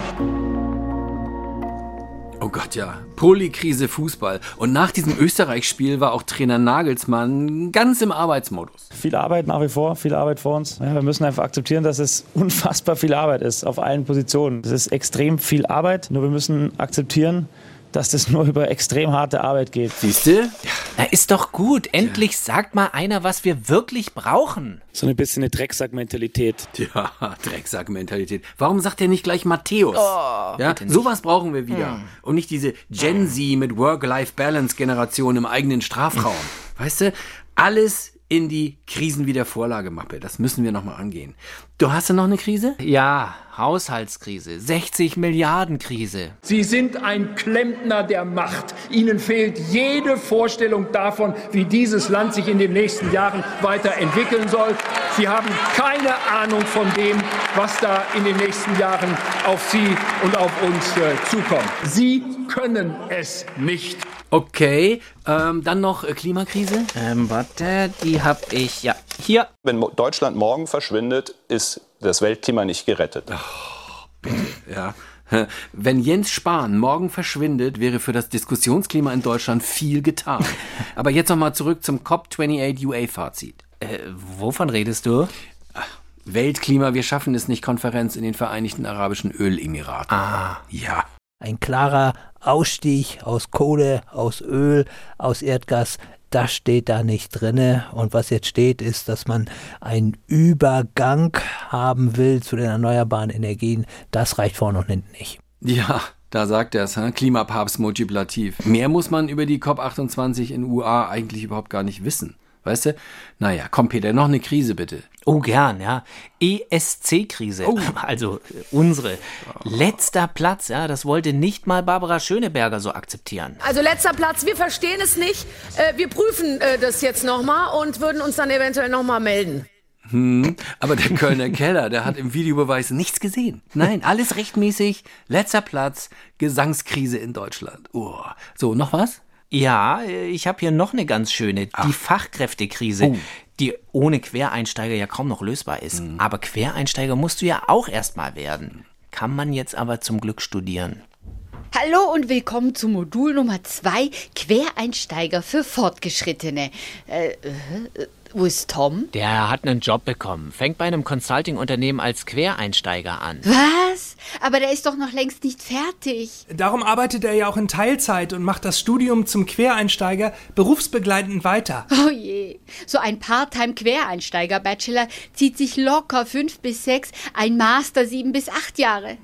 Oh Gott, ja. Polykrise Fußball. Und nach diesem Österreich-Spiel war auch Trainer Nagelsmann ganz im Arbeitsmodus. Viel Arbeit nach wie vor, viel Arbeit vor uns. Ja, wir müssen einfach akzeptieren, dass es [LAUGHS] unfassbar viel Arbeit ist auf allen Positionen. Es ist extrem viel Arbeit, nur wir müssen akzeptieren, dass das nur über extrem harte Arbeit geht. Siehst du? Na, ist doch gut. Endlich sagt mal einer, was wir wirklich brauchen. So ein bisschen eine Drecksack-Mentalität. Ja, Drecksack-Mentalität. Warum sagt er nicht gleich Matthäus? Oh, ja, sowas brauchen wir wieder. Hm. Und nicht diese Gen Z mit Work-Life-Balance-Generation im eigenen Strafraum. weißt du, alles in die Krisenwiedervorlage, Mappe. Das müssen wir nochmal angehen. Du hast ja noch eine Krise? Ja, Haushaltskrise, 60 Milliarden Krise. Sie sind ein Klempner der Macht. Ihnen fehlt jede Vorstellung davon, wie dieses Land sich in den nächsten Jahren weiterentwickeln soll. Sie haben keine Ahnung von dem, was da in den nächsten Jahren auf Sie und auf uns äh, zukommt. Sie können es nicht. Okay, ähm, dann noch äh, Klimakrise? Ähm, warte, die hab ich, ja, hier. Wenn Deutschland morgen verschwindet, ist das Weltklima nicht gerettet. Ja. Wenn Jens Spahn morgen verschwindet, wäre für das Diskussionsklima in Deutschland viel getan. [LAUGHS] Aber jetzt nochmal zurück zum COP28 UA-Fazit. Äh, wovon redest du? Weltklima, wir schaffen es nicht, Konferenz in den Vereinigten Arabischen Ölemiraten. Ah. Ja. Ein klarer Ausstieg aus Kohle, aus Öl, aus Erdgas, das steht da nicht drinne. Und was jetzt steht, ist, dass man einen Übergang haben will zu den erneuerbaren Energien. Das reicht vorne und hinten nicht. Ja, da sagt er es, hä? Klimapapst multiplativ. Mehr muss man über die COP28 in UA eigentlich überhaupt gar nicht wissen. Weißt du? Naja, komm Peter, noch eine Krise bitte. Oh, gern, ja. ESC-Krise. [LAUGHS] Also äh, unsere. Letzter Platz, ja, das wollte nicht mal Barbara Schöneberger so akzeptieren. Also letzter Platz, wir verstehen es nicht. Äh, wir prüfen äh, das jetzt nochmal und würden uns dann eventuell nochmal melden. Hm, aber der Kölner [LAUGHS] Keller, der hat im Videobeweis nichts gesehen. Nein, alles rechtmäßig. Letzter Platz, Gesangskrise in Deutschland. Oh. So, noch was? Ja, äh, ich habe hier noch eine ganz schöne, die Fachkräftekrise, Oh. die ohne Quereinsteiger ja kaum noch lösbar ist. Mhm. Aber Quereinsteiger musst du ja auch erstmal werden. Kann man jetzt aber zum Glück studieren. Hallo und willkommen zu Modul Nummer 2 Quereinsteiger für Fortgeschrittene. Äh, äh, wo ist Tom? Der hat einen Job bekommen, fängt bei einem Consulting-Unternehmen als Quereinsteiger an. Was? Aber der ist doch noch längst nicht fertig. Darum arbeitet er ja auch in Teilzeit und macht das Studium zum Quereinsteiger berufsbegleitend weiter. Oh je. So ein Part-Time-Quereinsteiger-Bachelor zieht sich locker fünf bis sechs, ein Master sieben bis acht Jahre.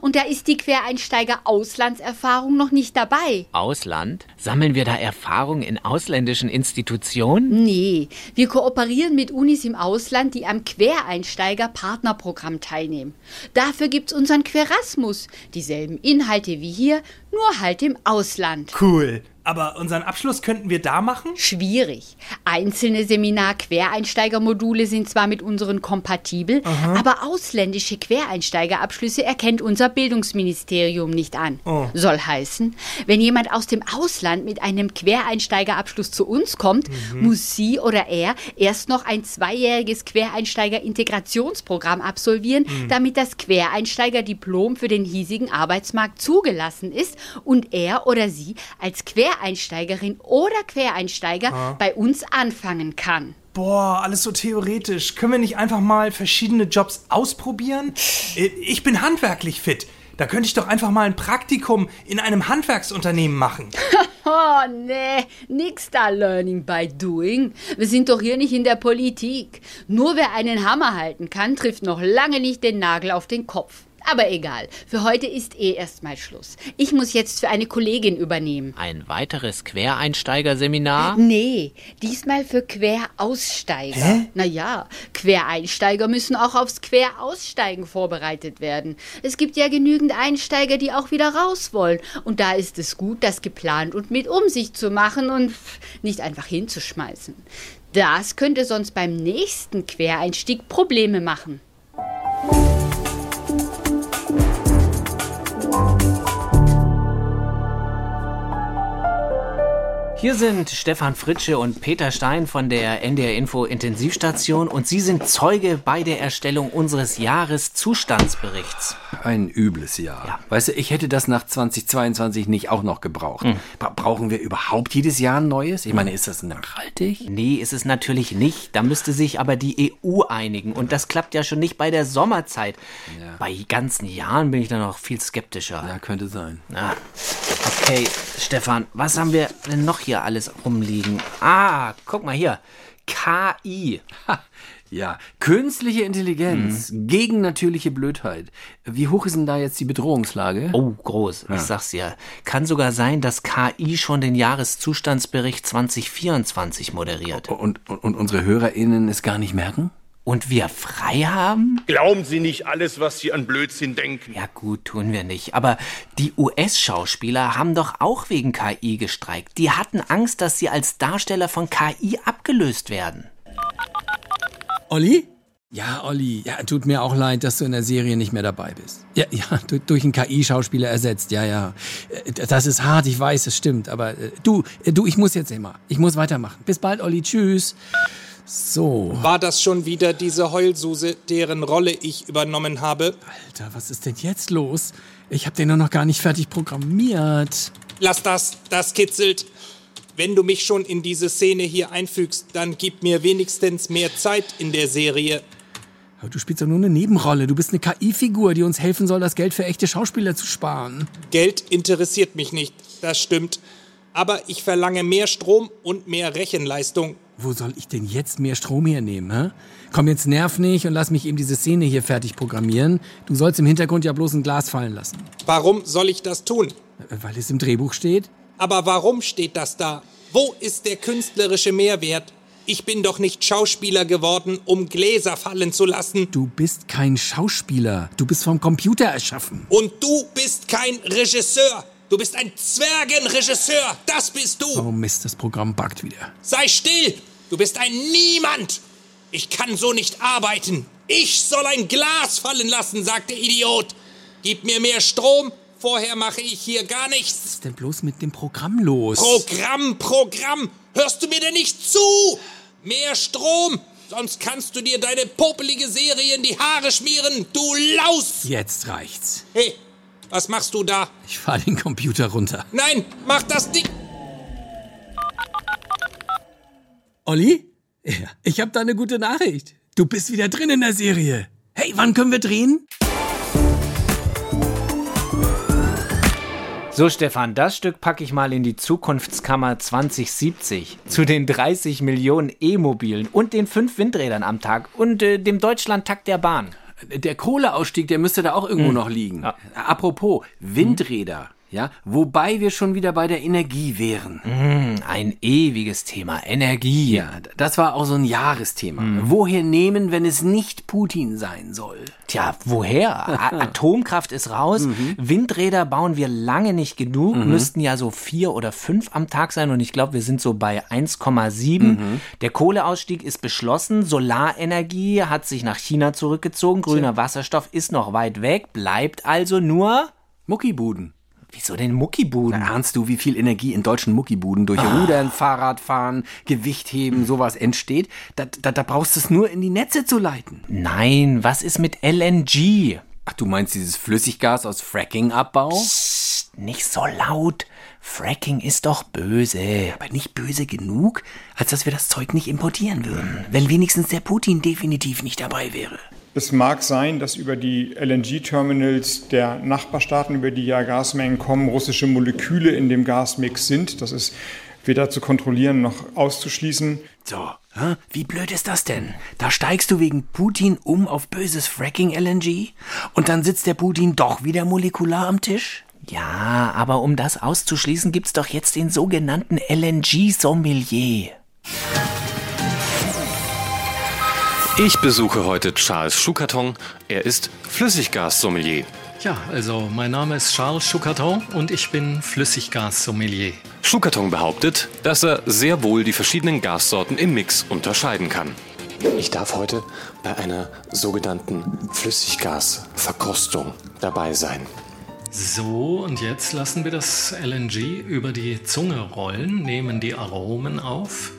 Und da ist die Quereinsteiger-Auslandserfahrung noch nicht dabei. Ausland? Sammeln wir da Erfahrung in ausländischen Institutionen? Nee, wir kooperieren mit Unis im Ausland, die am Quereinsteiger-Partnerprogramm teilnehmen. Dafür gibt's unseren Querasmus. Dieselben Inhalte wie hier, nur halt im Ausland. Cool. Aber unseren Abschluss könnten wir da machen? Schwierig. Einzelne Seminar-Quereinsteigermodule sind zwar mit unseren kompatibel, Aha. aber ausländische Quereinsteigerabschlüsse erkennt unser Bildungsministerium nicht an. Oh. Soll heißen, wenn jemand aus dem Ausland mit einem Quereinsteigerabschluss zu uns kommt, Mhm. muss sie oder er erst noch ein zweijähriges Quereinsteiger-Integrationsprogramm absolvieren, Mhm. damit das Quereinsteiger-Diplom für den hiesigen Arbeitsmarkt zugelassen ist und er oder sie als Quereinsteigerin oder Quereinsteiger Ah. bei uns anfangen kann. Boah, alles so theoretisch. Können wir nicht einfach mal verschiedene Jobs ausprobieren? Äh, Ich bin handwerklich fit. Da könnte ich doch einfach mal ein Praktikum in einem Handwerksunternehmen machen. [LAUGHS] Oh, nee, nix da Learning by Doing. Wir sind doch hier nicht in der Politik. Nur wer einen Hammer halten kann, trifft noch lange nicht den Nagel auf den Kopf. Aber egal, für heute ist eh erstmal Schluss. Ich muss jetzt für eine Kollegin übernehmen. Ein weiteres Quereinsteigerseminar? Nee, diesmal für Queraussteiger. Hä? Naja, Quereinsteiger müssen auch aufs Queraussteigen vorbereitet werden. Es gibt ja genügend Einsteiger, die auch wieder raus wollen. Und da ist es gut, das geplant und mit Umsicht zu machen und nicht einfach hinzuschmeißen. Das könnte sonst beim nächsten Quereinstieg Probleme machen. Hier sind Stefan Fritsche und Peter Stein von der NDR Info Intensivstation und Sie sind Zeuge bei der Erstellung unseres Jahreszustandsberichts. Ein übles Jahr. Ja. Weißt du, ich hätte das nach 2022 nicht auch noch gebraucht. Hm. Bra brauchen wir überhaupt jedes Jahr ein neues? Ich meine, ist das nachhaltig? Nee, ist es natürlich nicht. Da müsste sich aber die EU einigen und das klappt ja schon nicht bei der Sommerzeit. Ja. Bei ganzen Jahren bin ich da noch viel skeptischer. Ja, könnte sein. Ah. Okay, Stefan, was haben wir denn noch hier alles rumliegen? Ah, guck mal hier. KI. Ha, ja, künstliche Intelligenz mhm. gegen natürliche Blödheit. Wie hoch ist denn da jetzt die Bedrohungslage? Oh, groß. Ja. Ich sag's ja. Kann sogar sein, dass KI schon den Jahreszustandsbericht 2024 moderiert. Und, und, und unsere HörerInnen es gar nicht merken? Und wir frei haben? Glauben Sie nicht alles, was Sie an Blödsinn denken. Ja gut, tun wir nicht. Aber die US-Schauspieler haben doch auch wegen KI gestreikt. Die hatten Angst, dass sie als Darsteller von KI abgelöst werden. Olli? Ja, Olli, ja, tut mir auch leid, dass du in der Serie nicht mehr dabei bist. Ja, ja, durch einen KI-Schauspieler ersetzt, ja, ja. Äh, das ist hart, ich weiß, es stimmt, aber äh, du, äh, du, ich muss jetzt immer. Ich muss weitermachen. Bis bald, Olli, tschüss. So. War das schon wieder diese Heulsuse, deren Rolle ich übernommen habe? Alter, was ist denn jetzt los? Ich habe den nur noch gar nicht fertig programmiert. Lass das, das kitzelt. Wenn du mich schon in diese Szene hier einfügst, dann gib mir wenigstens mehr Zeit in der Serie. Aber du spielst doch nur eine Nebenrolle. Du bist eine KI-Figur, die uns helfen soll, das Geld für echte Schauspieler zu sparen. Geld interessiert mich nicht, das stimmt. Aber ich verlange mehr Strom und mehr Rechenleistung. Wo soll ich denn jetzt mehr Strom hernehmen, hä? Komm, jetzt nerv nicht und lass mich eben diese Szene hier fertig programmieren. Du sollst im Hintergrund ja bloß ein Glas fallen lassen. Warum soll ich das tun? Weil es im Drehbuch steht. Aber warum steht das da? Wo ist der künstlerische Mehrwert? Ich bin doch nicht Schauspieler geworden, um Gläser fallen zu lassen. Du bist kein Schauspieler. Du bist vom Computer erschaffen. Und du bist kein Regisseur. Du bist ein Zwergenregisseur, das bist du. Oh Mist, das Programm buggt wieder. Sei still, du bist ein Niemand. Ich kann so nicht arbeiten. Ich soll ein Glas fallen lassen, sagt der Idiot. Gib mir mehr Strom, vorher mache ich hier gar nichts. Was ist denn bloß mit dem Programm los? Programm, Programm. Hörst du mir denn nicht zu? Mehr Strom, sonst kannst du dir deine popelige Serie in die Haare schmieren, du Laus. Jetzt reicht's. Hey, was machst du da? Ich fahr den Computer runter. Nein, mach das Ding. Olli? Ja, ich hab da eine gute Nachricht. Du bist wieder drin in der Serie. Hey, wann können wir drehen? So, Stefan, das Stück packe ich mal in die Zukunftskammer 2070. Zu den 30 Millionen E-Mobilen und den fünf Windrädern am Tag und äh, dem Deutschlandtakt der Bahn. Der Kohleausstieg, der müsste da auch irgendwo mhm. noch liegen. Ja. Apropos, Windräder. Ja, wobei wir schon wieder bei der Energie wären. Mm, ein ewiges Thema, Energie. Ja, das war auch so ein Jahresthema. Mm. Woher nehmen, wenn es nicht Putin sein soll? Tja, woher? A [LAUGHS] Atomkraft ist raus. Mhm. Windräder bauen wir lange nicht genug. Mhm. Müssten ja so vier oder fünf am Tag sein. Und ich glaube, wir sind so bei 1,7. Mhm. Der Kohleausstieg ist beschlossen. Solarenergie hat sich nach China zurückgezogen. Grüner Tja. Wasserstoff ist noch weit weg. Bleibt also nur Muckibuden. Wieso denn Muckibuden? Na, ahnst du, wie viel Energie in deutschen Muckibuden durch ah. Rudern, Fahrradfahren, Gewichtheben, sowas entsteht? Da, da, da brauchst du es nur in die Netze zu leiten. Nein, was ist mit LNG? Ach, du meinst dieses Flüssiggas aus Fracking-Abbau? Nicht so laut. Fracking ist doch böse. Aber nicht böse genug, als dass wir das Zeug nicht importieren würden. Wenn wenigstens der Putin definitiv nicht dabei wäre. Es mag sein, dass über die LNG-Terminals der Nachbarstaaten, über die ja Gasmengen kommen, russische Moleküle in dem Gasmix sind. Das ist weder zu kontrollieren noch auszuschließen. So, wie blöd ist das denn? Da steigst du wegen Putin um auf böses Fracking-LNG und dann sitzt der Putin doch wieder molekular am Tisch? Ja, aber um das auszuschließen, gibt's doch jetzt den sogenannten LNG-Sommelier. Ich besuche heute Charles Schukarton. Er ist Flüssiggas-Sommelier. Ja, also mein Name ist Charles Schukarton und ich bin Flüssiggas-Sommelier. Schukarton behauptet, dass er sehr wohl die verschiedenen Gassorten im Mix unterscheiden kann. Ich darf heute bei einer sogenannten Flüssiggasverkostung dabei sein. So, und jetzt lassen wir das LNG über die Zunge rollen, nehmen die Aromen auf.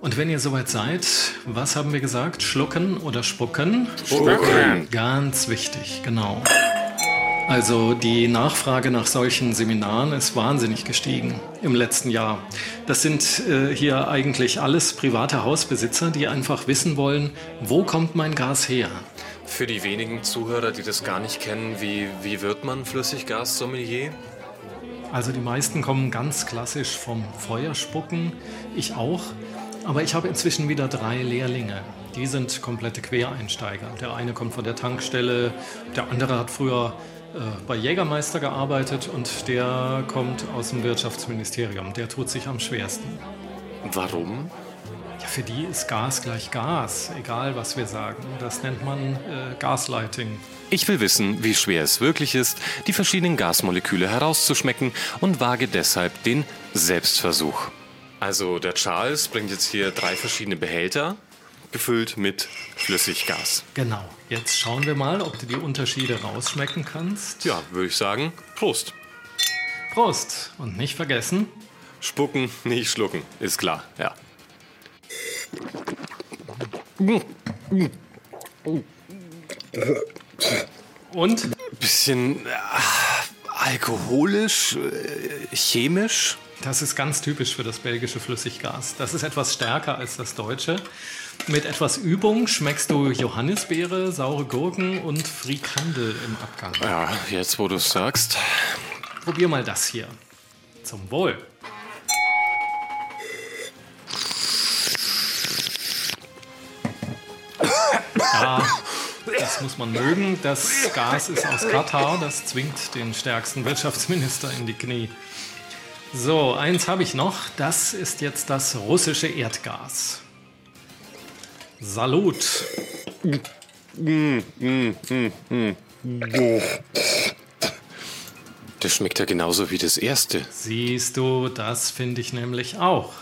Und wenn ihr soweit seid, was haben wir gesagt? Schlucken oder spucken? Spucken. Ganz wichtig, genau. Also die Nachfrage nach solchen Seminaren ist wahnsinnig gestiegen im letzten Jahr. Das sind äh, hier eigentlich alles private Hausbesitzer, die einfach wissen wollen, wo kommt mein Gas her? Für die wenigen Zuhörer, die das gar nicht kennen, wie, wie wird man Flüssiggas-Sommelier? Also die meisten kommen ganz klassisch vom Feuerspucken, ich auch. Aber ich habe inzwischen wieder drei Lehrlinge. Die sind komplette Quereinsteiger. Der eine kommt von der Tankstelle, der andere hat früher äh, bei Jägermeister gearbeitet und der kommt aus dem Wirtschaftsministerium. Der tut sich am schwersten. Warum? Ja, für die ist Gas gleich Gas, egal was wir sagen. Das nennt man äh, Gaslighting. Ich will wissen, wie schwer es wirklich ist, die verschiedenen Gasmoleküle herauszuschmecken und wage deshalb den Selbstversuch. Also der Charles bringt jetzt hier drei verschiedene Behälter, gefüllt mit Flüssiggas. Genau. Jetzt schauen wir mal, ob du die Unterschiede rausschmecken kannst. Ja, würde ich sagen, Prost. Prost. Und nicht vergessen. Spucken, nicht schlucken, ist klar, ja. Und? Bisschen äh, alkoholisch, äh, chemisch. Das ist ganz typisch für das belgische Flüssiggas. Das ist etwas stärker als das deutsche. Mit etwas Übung schmeckst du Johannisbeere, saure Gurken und Frikandel im Abgang. Ja, jetzt wo du es sagst. Probier mal das hier. Zum Wohl. Ja, das muss man mögen. Das Gas ist aus Katar. Das zwingt den stärksten Wirtschaftsminister in die Knie. So, eins habe ich noch. Das ist jetzt das russische Erdgas. Salut. Das schmeckt ja genauso wie das erste. Siehst du, das finde ich nämlich auch.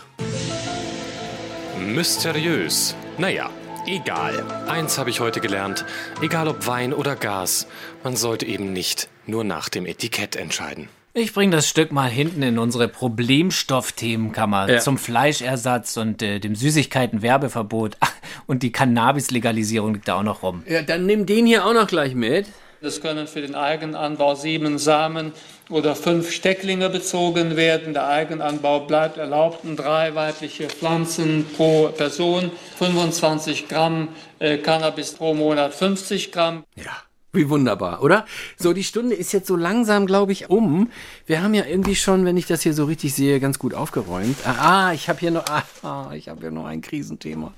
Mysteriös. Naja, egal. Eins habe ich heute gelernt. Egal ob Wein oder Gas, man sollte eben nicht nur nach dem Etikett entscheiden. Ich bringe das Stück mal hinten in unsere Problemstoffthemenkammer Ja. zum Fleischersatz und äh, dem Süßigkeiten-Werbeverbot. [LAUGHS] Und die Cannabis-Legalisierung liegt da auch noch rum. Ja, dann nimm den hier auch noch gleich mit. Es können für den Eigenanbau sieben Samen oder fünf Stecklinge bezogen werden. Der Eigenanbau bleibt erlaubt und drei weibliche Pflanzen pro Person, 25 Gramm äh, Cannabis pro Monat, 50 Gramm. Wie wunderbar, oder? So, die Stunde ist jetzt so langsam, glaube ich, um. Wir haben ja irgendwie schon, wenn ich das hier so richtig sehe, ganz gut aufgeräumt. Ah, ah, ich habe hier noch, [LAUGHS] ah, ich habe hier noch ein Krisenthema.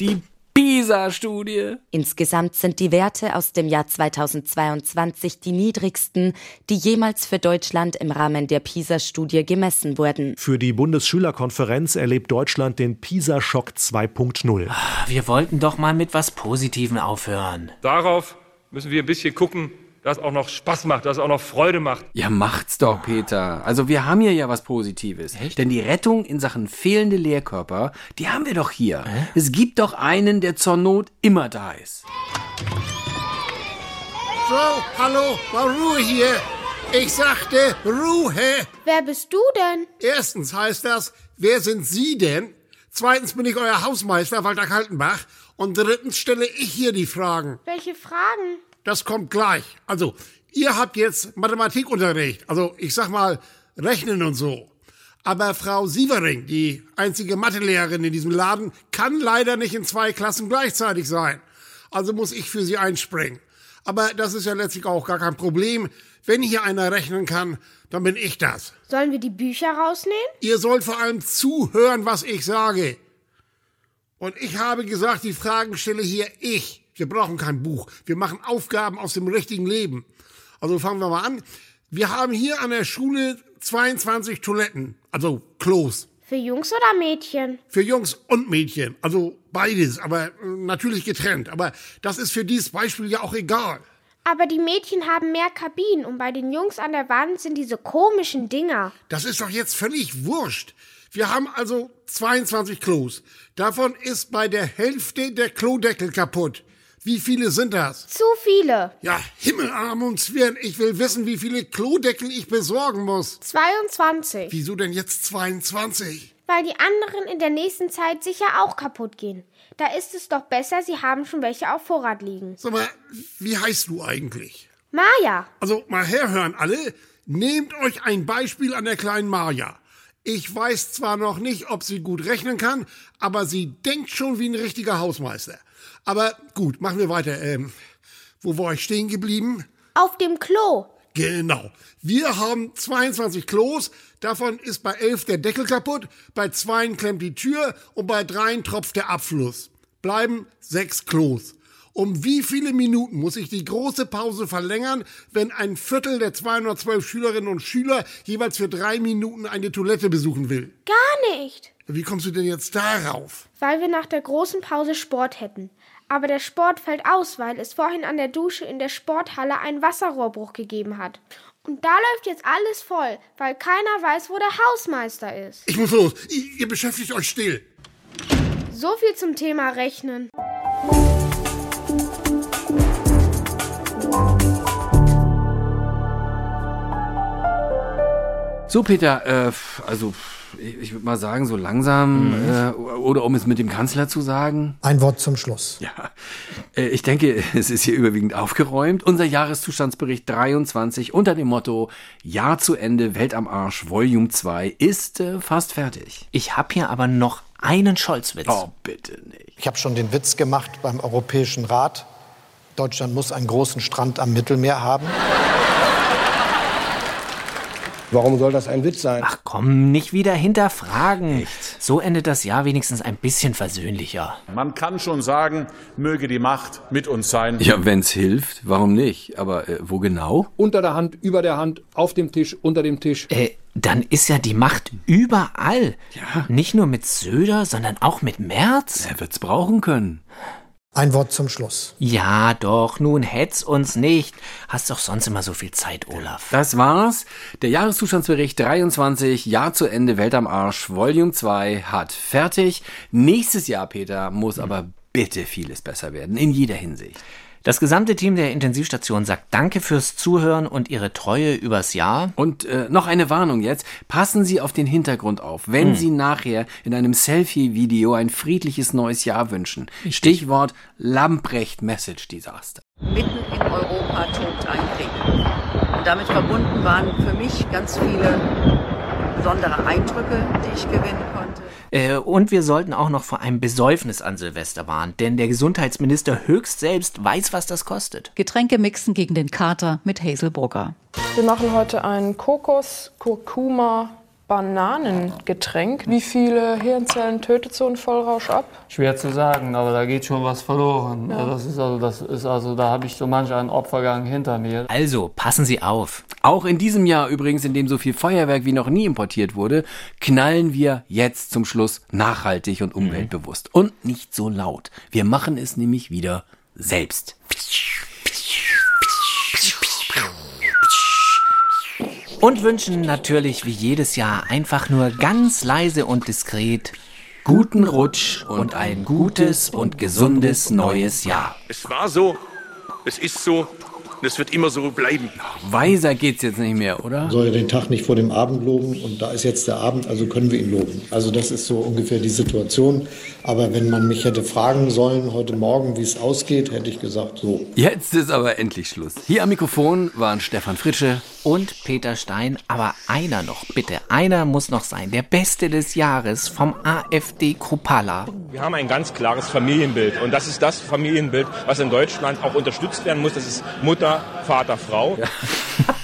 Die PISA-Studie. Insgesamt sind die Werte aus dem Jahr 2022 die niedrigsten, die jemals für Deutschland im Rahmen der PISA-Studie gemessen wurden. Für die Bundesschülerkonferenz erlebt Deutschland den PISA-Schock 2.0. Wir wollten doch mal mit was Positivem aufhören. Darauf müssen wir ein bisschen gucken, dass auch noch Spaß macht, dass auch noch Freude macht. Ja, macht's doch, Peter. Also wir haben hier ja was Positives. Denn die Rettung in Sachen fehlende Lehrkörper, die haben wir doch hier. Es gibt doch einen, der zur Not immer da ist. So, hallo, mal Ruhe hier. Ich sagte Ruhe. Wer bist du denn? Erstens heißt das, wer sind Sie denn? Zweitens bin ich euer Hausmeister, Walter Kaltenbach. Und drittens stelle ich hier die Fragen. Welche Fragen? Das kommt gleich. Also, ihr habt jetzt Mathematikunterricht. Also, ich sag mal, Rechnen und so. Aber Frau Sievering, die einzige Mathelehrerin in diesem Laden, kann leider nicht in zwei Klassen gleichzeitig sein. Also muss ich für sie einspringen. Aber das ist ja letztlich auch gar kein Problem. Wenn hier einer rechnen kann, dann bin ich das. Sollen wir die Bücher rausnehmen? Ihr sollt vor allem zuhören, was ich sage. Und ich habe gesagt, die Fragen stelle hier ich. Wir brauchen kein Buch. Wir machen Aufgaben aus dem richtigen Leben. Also fangen wir mal an. Wir haben hier an der Schule 22 Toiletten, also Klos. Für Jungs oder Mädchen? Für Jungs und Mädchen. Also beides, aber äh, natürlich getrennt. Aber das ist für dieses Beispiel ja auch egal. Aber die Mädchen haben mehr Kabinen und bei den Jungs an der Wand sind diese komischen Dinger. Das ist doch jetzt völlig wurscht. Wir haben also 22 Klos. Davon ist bei der Hälfte der Klodeckel kaputt. Wie viele sind das? Zu viele. Ja, Himmelarm und Zwirn, ich will wissen, wie viele Klodeckel ich besorgen muss. 22. Wieso denn jetzt 22? Weil die anderen in der nächsten Zeit sicher auch kaputt gehen. Da ist es doch besser, sie haben schon welche auf Vorrat liegen. Sag mal, wie heißt du eigentlich? Maja. Also mal herhören alle. Nehmt euch ein Beispiel an der kleinen Maja. Ich weiß zwar noch nicht, ob sie gut rechnen kann, aber sie denkt schon wie ein richtiger Hausmeister. Aber gut, machen wir weiter. Ähm, wo war ich stehen geblieben? Auf dem Klo. Genau. Wir haben 22 Klos, davon ist bei 11 der Deckel kaputt, bei zweien klemmt die Tür und bei dreien tropft der Abfluss. Bleiben sechs Klos. Um wie viele Minuten muss ich die große Pause verlängern, wenn ein Viertel der 212 Schülerinnen und Schüler jeweils für drei Minuten eine Toilette besuchen will? Gar nicht. Wie kommst du denn jetzt darauf? Weil wir nach der großen Pause Sport hätten. Aber der Sport fällt aus, weil es vorhin an der Dusche in der Sporthalle einen Wasserrohrbruch gegeben hat. Und da läuft jetzt alles voll, weil keiner weiß, wo der Hausmeister ist. Ich muss los. Ihr ihr beschäftigt euch still. So viel zum Thema Rechnen. So, Peter, äh, also ich, ich würde mal sagen, so langsam, äh, oder um es mit dem Kanzler zu sagen. Ein Wort zum Schluss. Ja, äh, ich denke, [LAUGHS] es ist hier überwiegend aufgeräumt. Unser Jahreszustandsbericht 23 unter dem Motto Jahr zu Ende, Welt am Arsch, Volume 2 ist äh, fast fertig. Ich habe hier aber noch einen Scholz-Witz. Oh, bitte nicht. Ich habe schon den Witz gemacht beim Europäischen Rat. Deutschland muss einen großen Strand am Mittelmeer haben. Warum soll das ein Witz sein? Ach komm, nicht wieder hinterfragen. So endet das Jahr wenigstens ein bisschen versöhnlicher. Man kann schon sagen, möge die Macht mit uns sein. Ja, wenn's hilft, warum nicht? Aber äh, wo genau? Unter der Hand, über der Hand, auf dem Tisch, unter dem Tisch. Äh, dann ist ja die Macht überall. Ja. Nicht nur mit Söder, sondern auch mit Merz. Er wird's brauchen können. Ein Wort zum Schluss. Ja, doch, nun hetz uns nicht. Hast doch sonst immer so viel Zeit, Olaf. Das war's. Der Jahreszustandsbericht 23, Jahr zu Ende, Welt am Arsch, Volume 2 hat fertig. Nächstes Jahr, Peter, muss aber bitte vieles besser werden, in jeder Hinsicht. Das gesamte Team der Intensivstation sagt Danke fürs Zuhören und Ihre Treue übers Jahr. Und äh, noch eine Warnung jetzt. Passen Sie auf den Hintergrund auf, wenn Hm. Sie nachher in einem Selfie-Video ein friedliches neues Jahr wünschen. Stichwort Lamprecht-Message-Desaster. Mitten in Europa tobt ein Krieg. Und damit verbunden waren für mich ganz viele besondere Eindrücke, die ich gewinnen konnte. Äh, und wir sollten auch noch vor einem Besäufnis an Silvester warnen, denn der Gesundheitsminister höchst selbst weiß, was das kostet. Getränke mixen gegen den Kater mit Hazel Brugger. Wir machen heute ein Kokos, Kurkuma, Bananengetränk. Wie viele Hirnzellen tötet so ein Vollrausch ab? Schwer zu sagen, aber da geht schon was verloren. Ja. Das ist also, das ist also, da habe ich so manch einen Opfergang hinter mir. Also, passen Sie auf. Auch in diesem Jahr übrigens, in dem so viel Feuerwerk wie noch nie importiert wurde, knallen wir jetzt zum Schluss nachhaltig und umweltbewusst. Und nicht so laut. Wir machen es nämlich wieder selbst. Und wünschen natürlich wie jedes Jahr einfach nur ganz leise und diskret guten Rutsch und ein gutes und gesundes neues Jahr. Es war so, es ist so und es wird immer so bleiben. Weiser geht's jetzt nicht mehr, oder? Man soll ja den Tag nicht vor dem Abend loben und da ist jetzt der Abend, also können wir ihn loben. Also das ist so ungefähr die Situation. Aber wenn man mich hätte fragen sollen heute Morgen, wie es ausgeht, hätte ich gesagt so. Jetzt ist aber endlich Schluss. Hier am Mikrofon waren Stefan Fritsche und Peter Stein. Aber einer noch, bitte, einer muss noch sein. Der Beste des Jahres vom AfD Krupala. Wir haben ein ganz klares Familienbild und das ist das Familienbild, was in Deutschland auch unterstützt werden muss. Das ist Mutter, Vater, Frau. Ah, [LAUGHS]